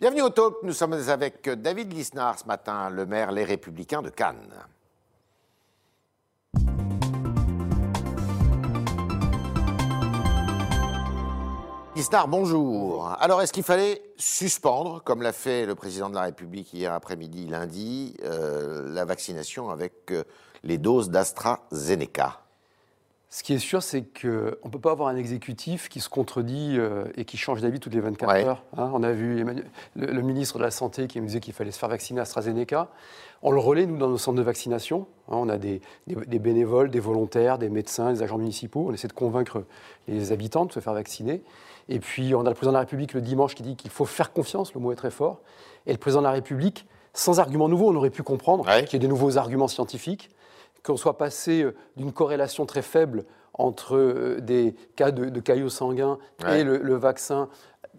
Bienvenue au Talk. Nous sommes avec David Lisnard ce matin, le maire Les Républicains de Cannes. Lisnard, bonjour. Alors, est-ce qu'il fallait suspendre, comme l'a fait le président de la République hier après-midi, lundi, euh, la vaccination avec euh, les doses d'AstraZeneca? Ce qui est sûr, c'est qu'on ne peut pas avoir un exécutif qui se contredit euh, et qui change d'avis toutes les 24 heures. Hein. on a vu le, ministre de la Santé qui nous disait qu'il fallait se faire vacciner AstraZeneca. On le relaie, nous, dans nos centres de vaccination. Hein. on a des, bénévoles, des volontaires, des médecins, des agents municipaux. On essaie de convaincre les habitants de se faire vacciner. Et puis, on a le président de la République le dimanche qui dit qu'il faut faire confiance, le mot est très fort. Et le président de la République, sans arguments nouveaux, on aurait pu comprendre qu'il y ait des nouveaux arguments scientifiques qu'on soit passé euh, d'une corrélation très faible entre euh, des cas de, caillots sanguins et le, vaccin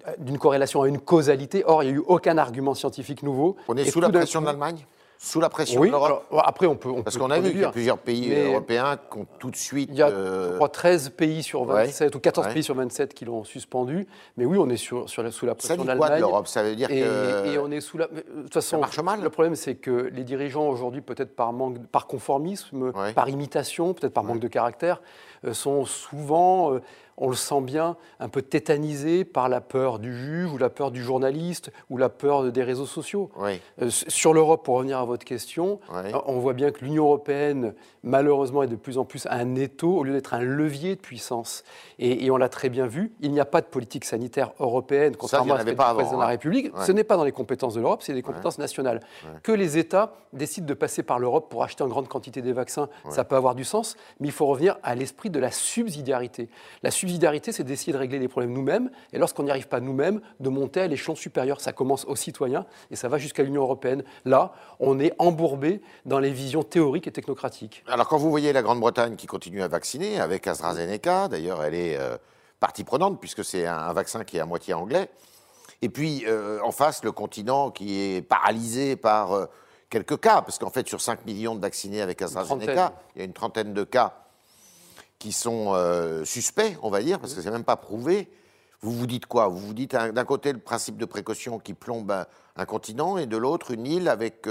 euh, d'une corrélation à une causalité. Or, il n'y a eu aucun argument scientifique nouveau. On est sous la pression de l'Allemagne? Sous la pression oui, de l'Europe Après, on peut. Parce qu'on a vu qu'il y a plusieurs pays européens qui ont tout de suite. Il y a, je crois, 13 pays sur 27 ou 14 pays sur 27 qui l'ont suspendu. Mais oui, on est sur, sur la, sous la pression de l'Allemagne. l'Europe? Ça veut dire et, que. Et on est sous la. De toute façon, ça marche mal. Le problème, c'est que les dirigeants aujourd'hui, peut-être par manque, par conformisme, par imitation, peut-être par manque de caractère, euh, sont souvent euh, on le sent bien, un peu tétanisé par la peur du juge ou la peur du journaliste ou la peur des réseaux sociaux. Euh, sur l'Europe, pour revenir à votre question, euh, on voit bien que l'Union européenne, malheureusement, est de plus en plus un étau au lieu d'être un levier de puissance. Et, on l'a très bien vu, il n'y a pas de politique sanitaire européenne, contrairement à ce que président de la. République. Ce n'est pas dans les compétences de l'Europe, c'est des compétences nationales. Que les États décident de passer par l'Europe pour acheter en grande quantité des vaccins, ça peut avoir du sens, mais il faut revenir à l'esprit de la subsidiarité. La subsidiarité, c'est d'essayer de régler les problèmes nous-mêmes, et lorsqu'on n'y arrive pas nous-mêmes, de monter à l'échelon supérieur. Ça commence aux citoyens, et ça va jusqu'à l'Union européenne. Là, on est embourbé dans les visions théoriques et technocratiques. Alors quand vous voyez la Grande-Bretagne qui continue à vacciner avec AstraZeneca, d'ailleurs elle est euh, partie prenante, puisque c'est un, vaccin qui est à moitié anglais. Et puis, euh, en face, le continent qui est paralysé par euh, quelques cas, parce qu'en fait, sur 5 millions de vaccinés avec AstraZeneca, il y a une trentaine de cas qui sont suspects, on va dire, parce que c'est même pas prouvé. Vous vous dites quoi? Vous vous dites d'un côté le principe de précaution qui plombe un, continent, et de l'autre une île avec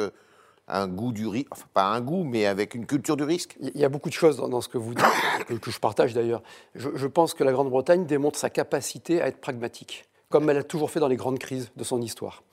un goût du risque, enfin pas un goût, mais avec une culture du risque? Il y a beaucoup de choses dans, ce que vous dites, que je partage d'ailleurs. Je, pense que la Grande-Bretagne démontre sa capacité à être pragmatique, comme elle a toujours fait dans les grandes crises de son histoire.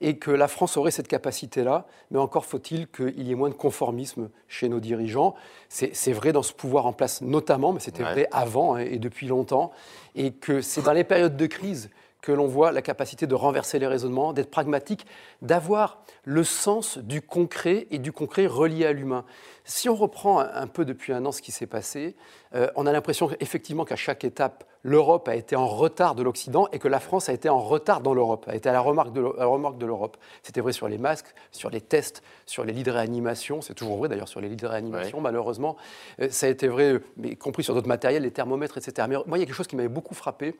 Et que la France aurait cette capacité-là, mais encore faut-il qu'il y ait moins de conformisme chez nos dirigeants. C'est vrai dans ce pouvoir en place notamment, mais c'était vrai avant hein, et depuis longtemps. Et que c'est dans les périodes de crise que l'on voit la capacité de renverser les raisonnements, d'être pragmatique, d'avoir le sens du concret et du concret relié à l'humain. Si on reprend un peu depuis un an ce qui s'est passé, euh, on a l'impression effectivement qu'à chaque étape, l'Europe a été en retard de l'Occident et que la France a été en retard dans l'Europe, a été à la remorque de l'Europe. C'était vrai sur les masques, sur les tests, sur les lits de réanimation. C'est toujours vrai d'ailleurs sur les lits de réanimation, malheureusement. Euh, ça a été vrai, mais y compris sur d'autres matériels, les thermomètres, etc. Mais moi, il y a quelque chose qui m'avait beaucoup frappé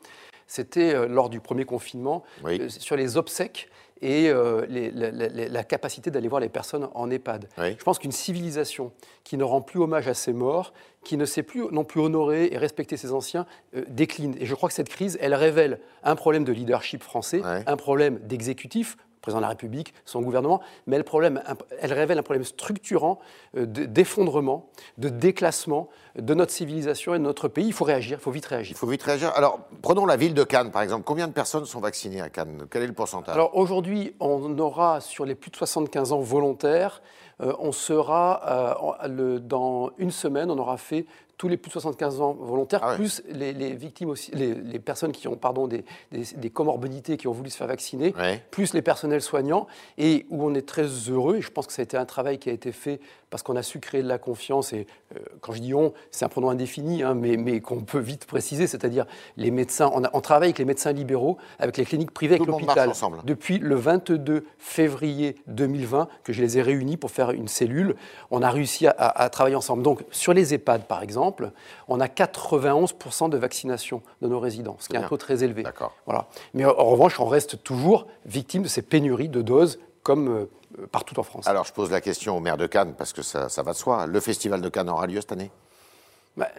c'était euh, lors du premier confinement, euh, sur les obsèques et euh, la, capacité d'aller voir les personnes en EHPAD. Je pense qu'une civilisation qui ne rend plus hommage à ses morts, qui ne sait plus non plus honorer et respecter ses anciens, décline. Et je crois que cette crise, elle révèle un problème de leadership français, un problème d'exécutif, président de la République, son gouvernement, mais elle, problème, elle révèle un problème structurant euh, d'effondrement, de déclassement de notre civilisation et de notre pays. Il faut réagir, il faut vite réagir. Il faut vite réagir. Alors, prenons la ville de Cannes, par exemple. Combien de personnes sont vaccinées à Cannes? Quel est le pourcentage? Alors, aujourd'hui, on aura sur les plus de 75 ans volontaires, on sera, euh, dans une semaine, on aura fait tous les plus de 75 ans volontaires, ah plus les, victimes aussi, les, personnes qui ont pardon, des, des, comorbidités, qui ont voulu se faire vacciner, plus les personnels soignants, et où on est très heureux, et je pense que ça a été un travail qui a été fait parce qu'on a su créer de la confiance, et euh, quand je dis on, c'est un pronom indéfini, hein, mais, mais qu'on peut vite préciser, c'est-à-dire les médecins, on, on, travaille avec les médecins libéraux, avec les cliniques privées, avec l'hôpital, depuis le 22 février 2020, que je les ai réunis pour faire une cellule, on a réussi à, à travailler ensemble. Donc sur les EHPAD, par exemple, on a 91% de vaccination de nos résidents, ce qui est, un taux très élevé. Voilà. Mais en revanche, on reste toujours victime de ces pénuries de doses comme euh, partout en France. Alors je pose la question au maire de Cannes, parce que ça, va de soi. Le festival de Cannes aura lieu cette année? Bah,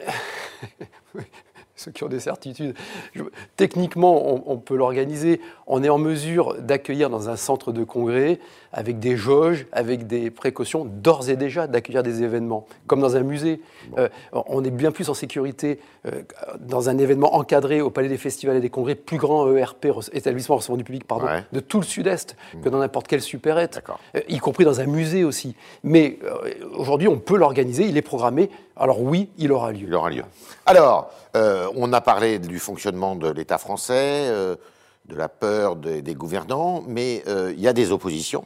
ceux qui ont des certitudes. techniquement, on, peut l'organiser. On est en mesure d'accueillir dans un centre de congrès, avec des jauges, avec des précautions, d'ores et déjà d'accueillir des événements, comme dans un musée. Euh, on est bien plus en sécurité euh, dans un événement encadré au Palais des Festivals et des Congrès, plus grand ERP, établissement recevant du public, pardon, de tout le Sud-Est, que dans n'importe quelle supérette, euh, y compris dans un musée aussi. Mais aujourd'hui, on peut l'organiser, il est programmé. Alors oui, il aura lieu. Il aura lieu. Alors, on a parlé du fonctionnement de l'État français, de la peur des gouvernants, mais il y a des oppositions.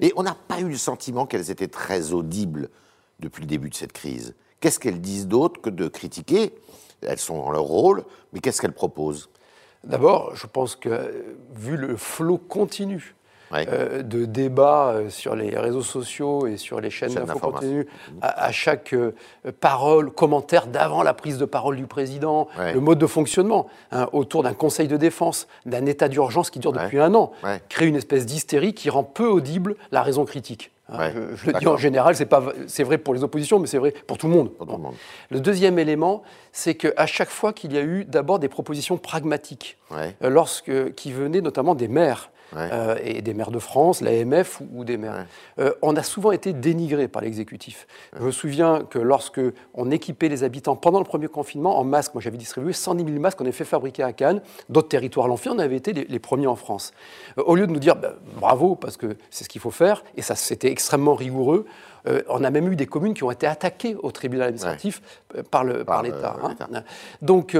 Et on n'a pas eu le sentiment qu'elles étaient très audibles depuis le début de cette crise. Qu'est-ce qu'elles disent d'autre que de critiquer? Elles sont dans leur rôle, mais qu'est-ce qu'elles proposent? D'abord, je pense que vu le flot continu euh, de débats euh, sur les réseaux sociaux et sur les chaînes d'info continue, à, chaque euh, parole, commentaire d'avant la prise de parole du président, le mode de fonctionnement hein, autour d'un conseil de défense, d'un état d'urgence qui dure depuis un an, crée une espèce d'hystérie qui rend peu audible la raison critique. Hein, je, le dis en général, c'est vrai pour les oppositions, mais c'est vrai pour tout le monde. Le deuxième élément, c'est qu'à chaque fois qu'il y a eu d'abord des propositions pragmatiques, lorsque, qui venaient notamment des maires, euh, et des maires de France, l'AMF ou, des maires. Euh, on a souvent été dénigré par l'exécutif. Je me souviens que lorsque on équipait les habitants pendant le premier confinement en masques, moi j'avais distribué 110 000 masques qu'on avait fait fabriquer à Cannes, d'autres territoires l'ont fait, on avait été les, premiers en France. Euh, au lieu de nous dire bah, bravo parce que c'est ce qu'il faut faire, et ça c'était extrêmement rigoureux, on a même eu des communes qui ont été attaquées au tribunal administratif par l'État. Hein. Donc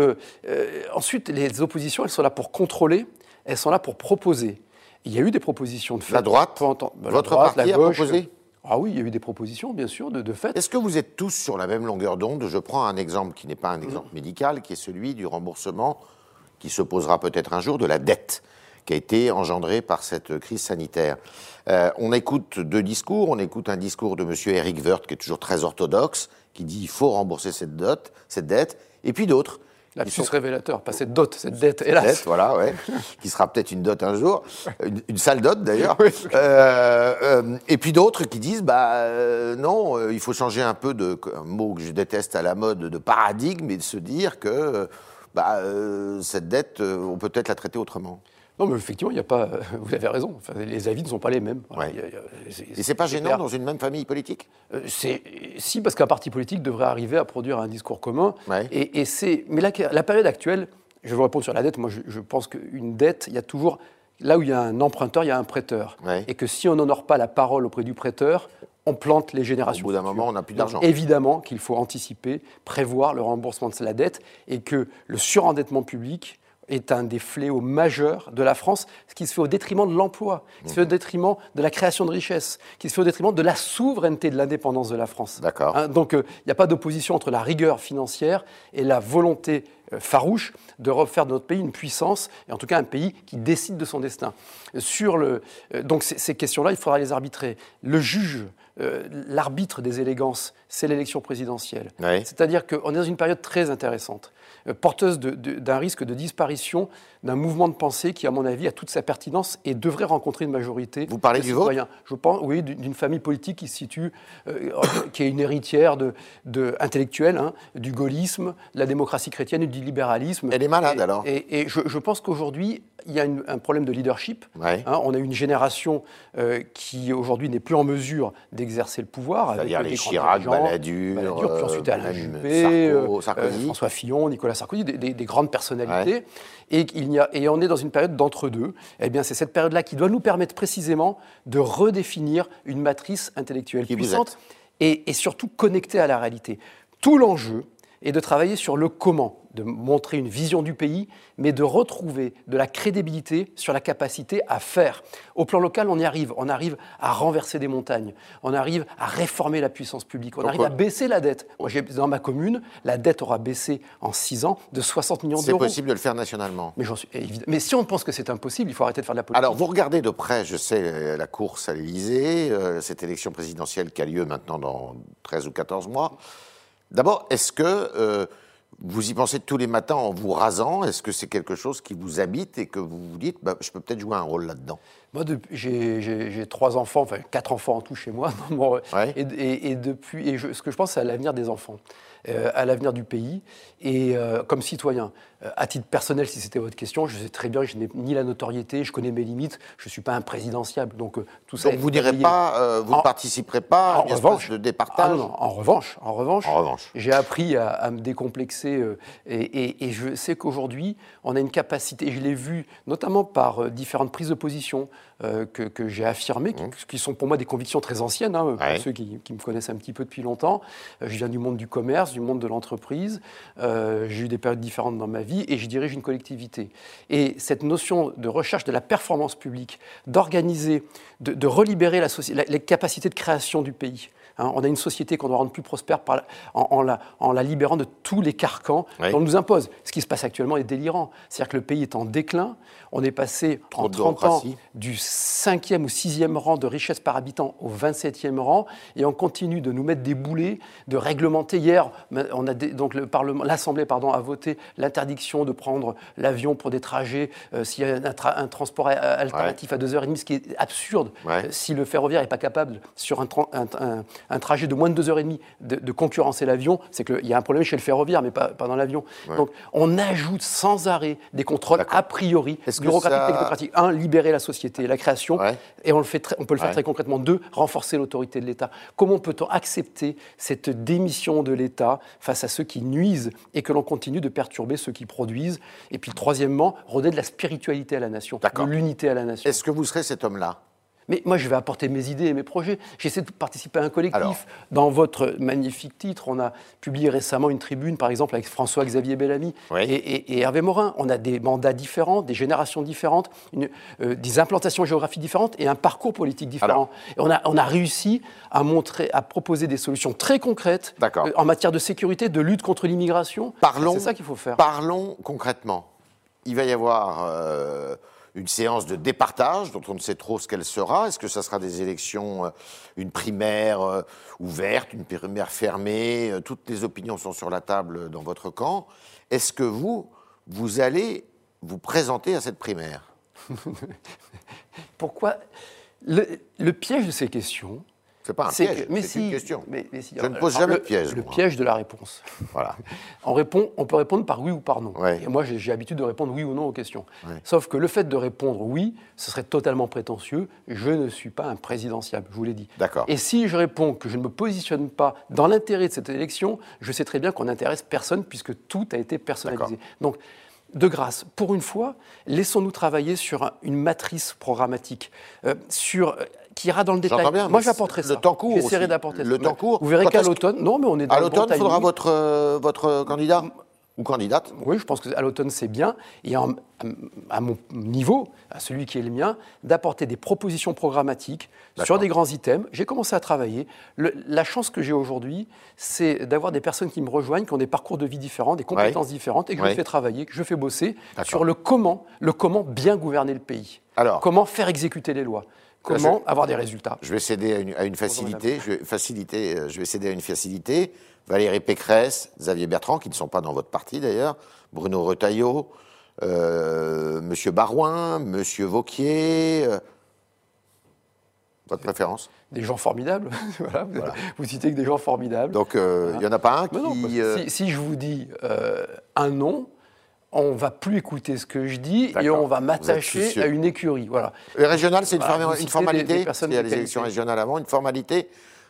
ensuite, les oppositions, elles sont là pour contrôler, elles sont là pour proposer. Il y a eu des propositions de fait. La droite Votre parti a proposé ah oui, il y a eu des propositions, bien sûr, de, de fait. Est-ce que vous êtes tous sur la même longueur d'onde? Je prends un exemple qui n'est pas un exemple médical, qui est celui du remboursement, qui se posera peut-être un jour, de la dette qui a été engendrée par cette crise sanitaire. Euh, on écoute deux discours. On écoute un discours de M. Eric Woerth, qui est toujours très orthodoxe, qui dit il faut rembourser cette dette, et puis d'autres la sont... révélateur, pas cette dot, cette dette, hélas. Dette, voilà, ouais, qui sera peut-être une dot un jour, une, sale dot d'ailleurs. Euh, euh, et puis d'autres qui disent, bah euh, non, il faut changer un peu de, un mot que je déteste à la mode, de paradigme, et de se dire que bah, cette dette, on peut peut-être la traiter autrement. Non, mais effectivement, il n'y a pas. Vous avez raison. les avis ne sont pas les mêmes. Et c'est pas gênant dans une même famille politique? Euh, C'est si parce qu'un parti politique devrait arriver à produire un discours commun. Et, c'est. Mais la, la, période actuelle, je vais vous répondre sur la dette. Moi, je, pense qu'une dette, il y a toujours là où il y a un emprunteur, il y a un prêteur. Et que si on n'honore pas la parole auprès du prêteur, on plante les générations. Au bout d'un moment, on n'a plus d'argent. Évidemment qu'il faut anticiper, prévoir le remboursement de la dette et que le surendettement public est un des fléaux majeurs de la France, ce qui se fait au détriment de l'emploi, qui se fait au détriment de la création de richesses, qui se fait au détriment de la souveraineté de l'indépendance de la France. D'accord. Hein, donc il euh, n'y a pas d'opposition entre la rigueur financière et la volonté euh, farouche de refaire de notre pays une puissance, et en tout cas un pays qui décide de son destin. Sur le, euh, donc ces questions-là, il faudra les arbitrer. Le juge, l'arbitre des élégances, c'est l'élection présidentielle. C'est-à-dire qu'on est dans une période très intéressante. Euh, porteuse d'un risque de disparition d'un mouvement de pensée qui, à mon avis, a toute sa pertinence et devrait rencontrer une majorité. Vous parlez du vote Je pense, oui, d'une famille politique qui se situe, euh, qui est une héritière de, de intellectuelle, hein, du gaullisme, de la démocratie chrétienne et du libéralisme. Elle est malade alors? Et, je, pense qu'aujourd'hui, il y a un problème de leadership. Hein. on a une génération euh, qui aujourd'hui n'est plus en mesure d'exercer le pouvoir. C'est-à-dire les Chirac, Balladur, puis ensuite Alain Juppé, François Fillon, Nicolas Sarkozy, des, grandes personnalités. Et, il y a, et on est dans une période d'entre-deux. Eh bien, c'est cette période-là qui doit nous permettre précisément de redéfinir une matrice intellectuelle puissante et, et surtout connectée à la réalité. Tout l'enjeu est de travailler sur le comment de montrer une vision du pays, mais de retrouver de la crédibilité sur la capacité à faire. Au plan local, on y arrive. On arrive à renverser des montagnes. On arrive à réformer la puissance publique. On arrive à baisser la dette. Moi, dans ma commune, la dette aura baissé en 6 ans de 60 millions d'euros. C'est possible de le faire nationalement. Mais, suis, mais si on pense que c'est impossible, il faut arrêter de faire de la politique. Alors, vous regardez de près, je sais, la course à l'Élysée, euh, cette élection présidentielle qui a lieu maintenant dans 13 ou 14 mois. D'abord, est-ce que... Euh, vous y pensez tous les matins en vous rasant? Est-ce que c'est quelque chose qui vous habite et que vous vous dites, bah, je peux peut-être jouer un rôle là-dedans? Moi, j'ai trois enfants, enfin quatre enfants en tout chez moi. et, depuis, et ce que je pense, c'est à l'avenir des enfants. Euh, à l'avenir du pays. Et euh, comme citoyen, euh, à titre personnel, si c'était votre question, je sais très bien que je n'ai ni la notoriété, je connais mes limites, je ne suis pas un présidentiable. Donc tout ça. Donc vous n'irez pas, vous ne participerez pas à une revanche, de départage ah non, en revanche, en revanche, en revanche. j'ai appris à, me décomplexer et, et, je sais qu'aujourd'hui, on a une capacité, et je l'ai vu notamment par différentes prises de position que, que j'ai affirmées, qui, mmh. qui, sont pour moi des convictions très anciennes, hein, pour ceux qui, qui, me connaissent un petit peu depuis longtemps. je viens du monde du commerce, du monde de l'entreprise. Euh, j'ai eu des périodes différentes dans ma vie et je dirige une collectivité. Et cette notion de recherche de la performance publique, d'organiser, de, relibérer la, les capacités de création du pays, Hein, on a une société qu'on doit rendre plus prospère en, la, libérant de tous les carcans qu'on nous impose. Ce qui se passe actuellement est délirant. C'est-à-dire que le pays est en déclin. On est passé en 30 ans du 5e ou 6e rang de richesse par habitant au 27e rang et on continue de nous mettre des boulets, de réglementer. Hier, on a donc l'Assemblée pardon, a voté l'interdiction de prendre l'avion pour des trajets euh, s'il y a un, transport alternatif à 2h30, ce qui est absurde euh, si le ferroviaire n'est pas capable sur un, un trajet de moins de 2h30 de, de concurrencer l'avion, c'est qu'il y a un problème chez le ferroviaire, mais pas, dans l'avion. Donc on ajoute sans arrêt des contrôles a priori, bureaucratiques, technocratiques. Un, libérer la société, la création, et on, le fait on peut le faire très concrètement. Deux, renforcer l'autorité de l'État. Comment peut-on accepter cette démission de l'État face à ceux qui nuisent et que l'on continue de perturber ceux qui produisent? Et puis troisièmement, redonner de la spiritualité à la nation, de l'unité à la nation. Est-ce que vous serez cet homme-là? Mais moi, je vais apporter mes idées et mes projets. J'essaie de participer à un collectif. Dans votre magnifique titre, on a publié récemment une tribune, par exemple, avec François-Xavier Bellamy et, Hervé Morin. On a des mandats différents, des générations différentes, euh, des implantations géographiques différentes et un parcours politique différent. Et on, a, on a réussi à montrer, à proposer des solutions très concrètes euh, en matière de sécurité, de lutte contre l'immigration. C'est ça qu'il faut faire. Parlons concrètement. Il va y avoir. Euh, une séance de départage dont on ne sait trop ce qu'elle sera. Est-ce que ça sera des élections, euh, une primaire euh, ouverte, une primaire fermée euh, Toutes les opinions sont sur la table dans votre camp. Est-ce que vous, vous allez vous présenter à cette primaire? Pourquoi? Le, piège de ces questions, c'est pas un piège, c'est une question. je ne pose jamais le, de piège. Le piège de la réponse. Voilà. on, répond, on peut répondre par oui ou par non. Et moi, j'ai l'habitude de répondre oui ou non aux questions. Sauf que le fait de répondre oui, ce serait totalement prétentieux. Je ne suis pas un présidentiable, je vous l'ai dit. D'accord. Et si je réponds que je ne me positionne pas dans l'intérêt de cette élection, je sais très bien qu'on n'intéresse personne puisque tout a été personnalisé. Donc, de grâce, pour une fois, laissons-nous travailler sur une matrice programmatique, euh, sur qui ira dans le détail. Bien, Moi, j'apporterai ça. Le temps court. J'essaierai d'apporter ça. Le temps court. Vous verrez qu'à l'automne, non, mais on est dans À l'automne, il faudra votre, euh, votre candidat ou candidate Oui, je pense qu'à l'automne, c'est bien. Et à mon niveau, à celui qui est le mien, d'apporter des propositions programmatiques sur des grands items. J'ai commencé à travailler. la chance que j'ai aujourd'hui, c'est d'avoir des personnes qui me rejoignent, qui ont des parcours de vie différents, des compétences différentes, et que je fais travailler, que je fais bosser sur le comment, le comment bien gouverner le pays. Alors, comment faire exécuter les lois Comment avoir des résultats? Je vais céder à une, facilité. Je euh, je vais céder à une facilité. Valérie Pécresse, Xavier Bertrand, qui ne sont pas dans votre parti d'ailleurs, Bruno Retailleau, euh, Monsieur Barouin, Monsieur Vauquier. Euh, votre préférence? Des gens formidables. Vous, citez que des gens formidables. Donc, il n'y en a pas un qui. si, si, je vous dis un nom, on va plus écouter ce que je dis et on va m'attacher à une écurie. Voilà. Le régional, c'est une, formalité. il y a les élections régionales avant, une formalité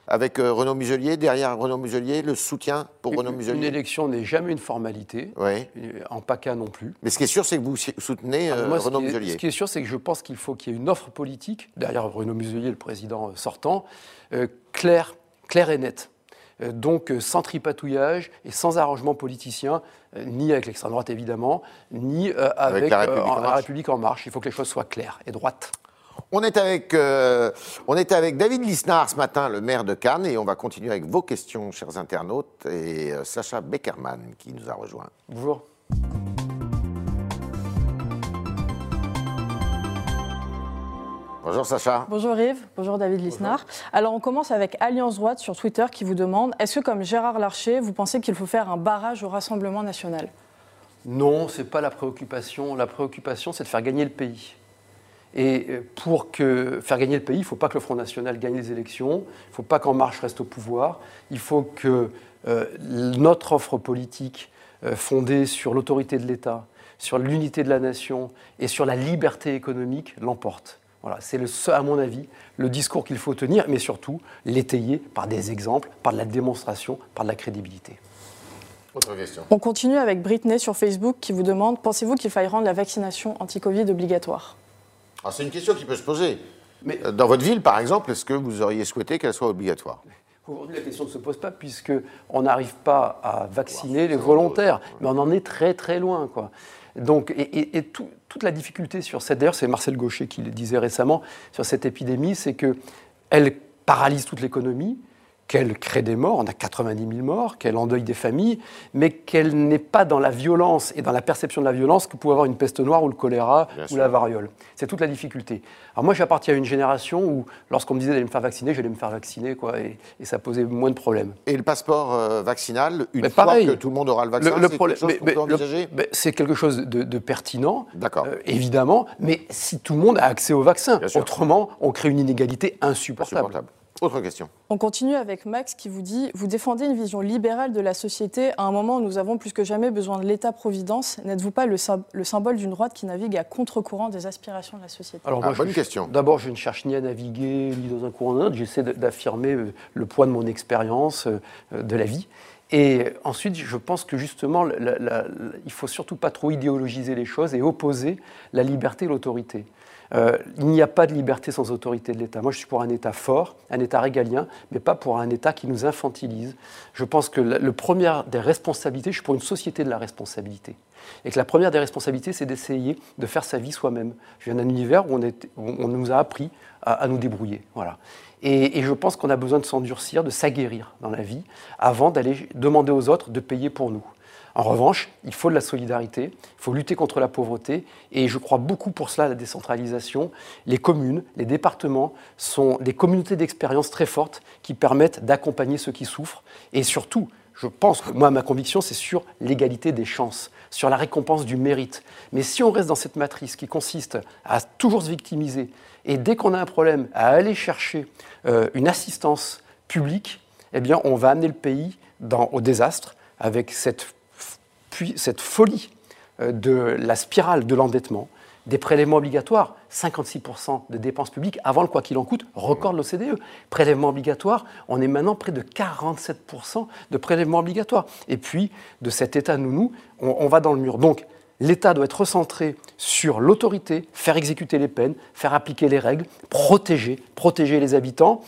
avec euh, Renaud Muselier, derrière Renaud Muselier, le soutien pour Renaud Muselier Une élection n'est jamais une formalité, oui. en PACA non plus. Mais ce qui est sûr, c'est que vous soutenez euh, Renaud Muselier. Ce qui est sûr, c'est que je pense qu'il faut qu'il y ait une offre politique, derrière Renaud Muselier, le président sortant, euh, claire, claire et nette. Euh, donc euh, sans tripatouillage et sans arrangement politicien, euh, ni avec l'extrême droite évidemment, ni avec, la, République en marche. Il faut que les choses soient claires et droites. On est, avec, on est avec David Lisnard ce matin, le maire de Cannes, et on va continuer avec vos questions, chers internautes, et Sacha Beckerman qui nous a rejoint. Bonjour. Bonjour Sacha. Bonjour Yves, bonjour David Lisnard. Alors on commence avec Alliance Droite sur Twitter qui vous demande est-ce que comme Gérard Larcher, vous pensez qu'il faut faire un barrage au Rassemblement national? Non, ce n'est pas la préoccupation. La préoccupation, c'est de faire gagner le pays. Et euh, pour que, faire gagner le pays, il ne faut pas que le Front National gagne les élections, il ne faut pas qu'En Marche reste au pouvoir, il faut que euh, notre offre politique euh, fondée sur l'autorité de l'État, sur l'unité de la nation et sur la liberté économique l'emporte. Voilà, c'est à mon avis le discours qu'il faut tenir, mais surtout l'étayer par des exemples, par de la démonstration, par de la crédibilité. Autre question. On continue avec Britney sur Facebook qui vous demande pensez-vous qu'il faille rendre la vaccination anti-Covid obligatoire? Ah, C'est une question qui peut se poser. Mais, euh, Dans votre ville, par exemple, est-ce que vous auriez souhaité qu'elle soit obligatoire? Aujourd'hui, la question ne se pose pas puisqu'on n'arrive pas à vacciner les volontaires, mais on en est très très loin. Quoi. Donc, et, toute la difficulté sur cette, d'ailleurs, c'est Marcel Gaucher qui le disait récemment sur cette épidémie, c'est qu'elle paralyse toute l'économie, qu'elle crée des morts, on a 90 000 morts, qu'elle endeuille des familles, mais qu'elle n'est pas dans la violence et dans la perception de la violence que pouvait avoir une peste noire ou le choléra ou la variole. C'est toute la difficulté. Alors moi, j'appartiens à une génération où, lorsqu'on me disait d'aller me faire vacciner, j'allais me faire vacciner, quoi, et, ça posait moins de problèmes. Et le passeport euh, vaccinal, une fois que tout le monde aura le vaccin, c'est quelque chose peut envisager? C'est quelque chose de, pertinent, euh, évidemment, mais si tout le monde a accès au vaccin, autrement, on crée une inégalité insupportable. Autre question. On continue avec Max qui vous dit Vous défendez une vision libérale de la société à un moment où nous avons plus que jamais besoin de l'État-providence. N'êtes-vous pas le, symbole d'une droite qui navigue à contre-courant des aspirations de la société? Alors, ah, bonne question. D'abord, je ne cherche ni à naviguer ni dans un courant d'un autre. J'essaie d'affirmer euh, le poids de mon expérience euh, de la vie. Et ensuite, je pense que justement, il ne faut surtout pas trop idéologiser les choses et opposer la liberté et l'autorité. Euh, il n'y a pas de liberté sans autorité de l'État. Moi, je suis pour un État fort, un État régalien, mais pas pour un État qui nous infantilise. Je pense que le premier des responsabilités, je suis pour une société de la responsabilité. Et que la première des responsabilités, c'est d'essayer de faire sa vie soi-même. Je viens d'un univers où on, nous a appris à, nous débrouiller. Voilà. Et, je pense qu'on a besoin de s'endurcir, de s'aguerrir dans la vie, avant d'aller demander aux autres de payer pour nous. En revanche, il faut de la solidarité, il faut lutter contre la pauvreté, et je crois beaucoup pour cela à la décentralisation. Les communes, les départements sont des communautés d'expérience très fortes qui permettent d'accompagner ceux qui souffrent, et surtout, je pense que moi, ma conviction, c'est sur l'égalité des chances, sur la récompense du mérite. Mais si on reste dans cette matrice qui consiste à toujours se victimiser, et dès qu'on a un problème, à aller chercher euh, une assistance publique, eh bien, on va amener le pays au désastre avec cette folie euh, de la spirale de l'endettement, des prélèvements obligatoires, 56% de dépenses publiques avant le quoi qu'il en coûte, record de l'OCDE. Prélèvements obligatoires, on est maintenant près de 47% de prélèvements obligatoires. Et puis, de cet état nounou, on, on va dans le mur. Donc, l'État doit être recentré sur l'autorité, faire exécuter les peines, faire appliquer les règles, protéger, protéger les habitants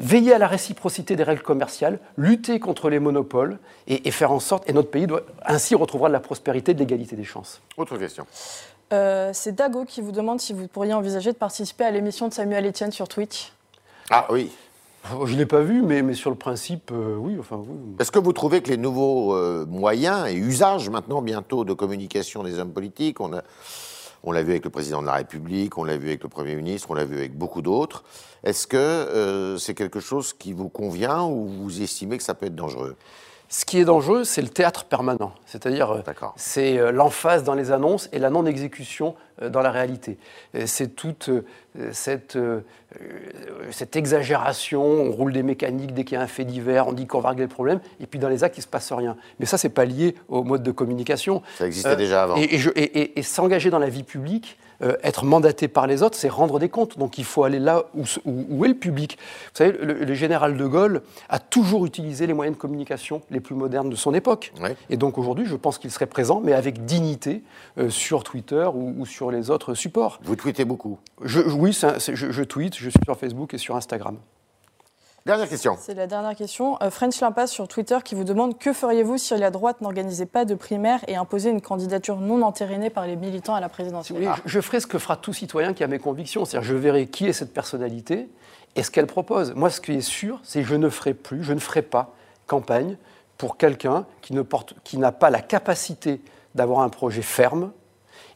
veiller à la réciprocité des règles commerciales, lutter contre les monopoles et, faire en sorte, et notre pays doit ainsi retrouvera de la prospérité de l'égalité des chances. Autre question. Euh, c'est Dago qui vous demande si vous pourriez envisager de participer à l'émission de Samuel Etienne sur Twitch. Ah oui. Oh, je ne l'ai pas vu, mais, mais, sur le principe, euh, oui, enfin, Est-ce que vous trouvez que les nouveaux euh, moyens et usages maintenant bientôt de communication des hommes politiques, on a, on l'a vu avec le président de la République, on l'a vu avec le Premier ministre, on l'a vu avec beaucoup d'autres. Est-ce que euh, c'est quelque chose qui vous convient ou vous estimez que ça peut être dangereux? Ce qui est dangereux, c'est le théâtre permanent, c'est-à-dire euh, c'est euh, l'emphase dans les annonces et la non-exécution dans la réalité. C'est toute cette, cette, exagération, on roule des mécaniques dès qu'il y a un fait divers, on dit qu'on va régler le problème, et puis dans les actes, il ne se passe rien. Mais ça, ce n'est pas lié au mode de communication. Ça existait déjà avant. et s'engager dans la vie publique, euh, être mandaté par les autres, c'est rendre des comptes. Donc il faut aller là où, est le public. Vous savez, le, général de Gaulle a toujours utilisé les moyens de communication les plus modernes de son époque. Et donc aujourd'hui, je pense qu'il serait présent, mais avec dignité, euh, sur Twitter ou, sur les autres supports. Vous tweetez beaucoup je, Oui, je, je tweete, je suis sur Facebook et sur Instagram. Dernière question. C'est la dernière question. Euh, French Limpas sur Twitter qui vous demande que feriez-vous si la droite n'organisait pas de primaire et imposait une candidature non entérinée par les militants à la présidentielle? Je, ferai ce que fera tout citoyen qui a mes convictions. C'est-à-dire, je verrai qui est cette personnalité et ce qu'elle propose. Moi, ce qui est sûr, c'est que je ne ferai plus, je ne ferai pas campagne pour quelqu'un qui, qui n'a pas la capacité d'avoir un projet ferme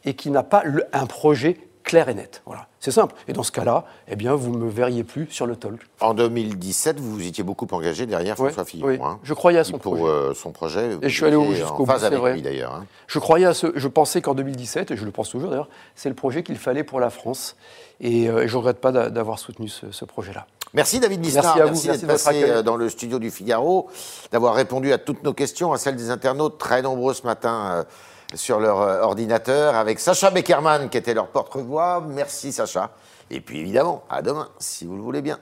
et qui n'a pas un projet clair et net. Voilà. C'est simple. Et dans ce cas-là, eh bien, vous ne me verriez plus sur le talk. En 2017, vous vous étiez beaucoup engagé derrière François Fillon. Oui. Hein. Je croyais à son pour, projet. Euh, son projet. Et je suis allé jusqu'au bout, avec vrai. lui d'ailleurs. Hein. Je croyais à ce. Je pensais qu'en 2017, et je le pense toujours d'ailleurs, c'est le projet qu'il fallait pour la France. Et, euh, je ne regrette pas d'avoir soutenu ce, ce projet-là. Merci David Lisnard, merci, à vous. merci, merci d'être passé euh, dans le studio du Figaro, d'avoir répondu à toutes nos questions, à celles des internautes, très nombreux ce matin sur leur euh, ordinateur avec Sacha Beckerman qui était leur porte-voix. Merci Sacha. Et puis évidemment, à demain si vous le voulez bien.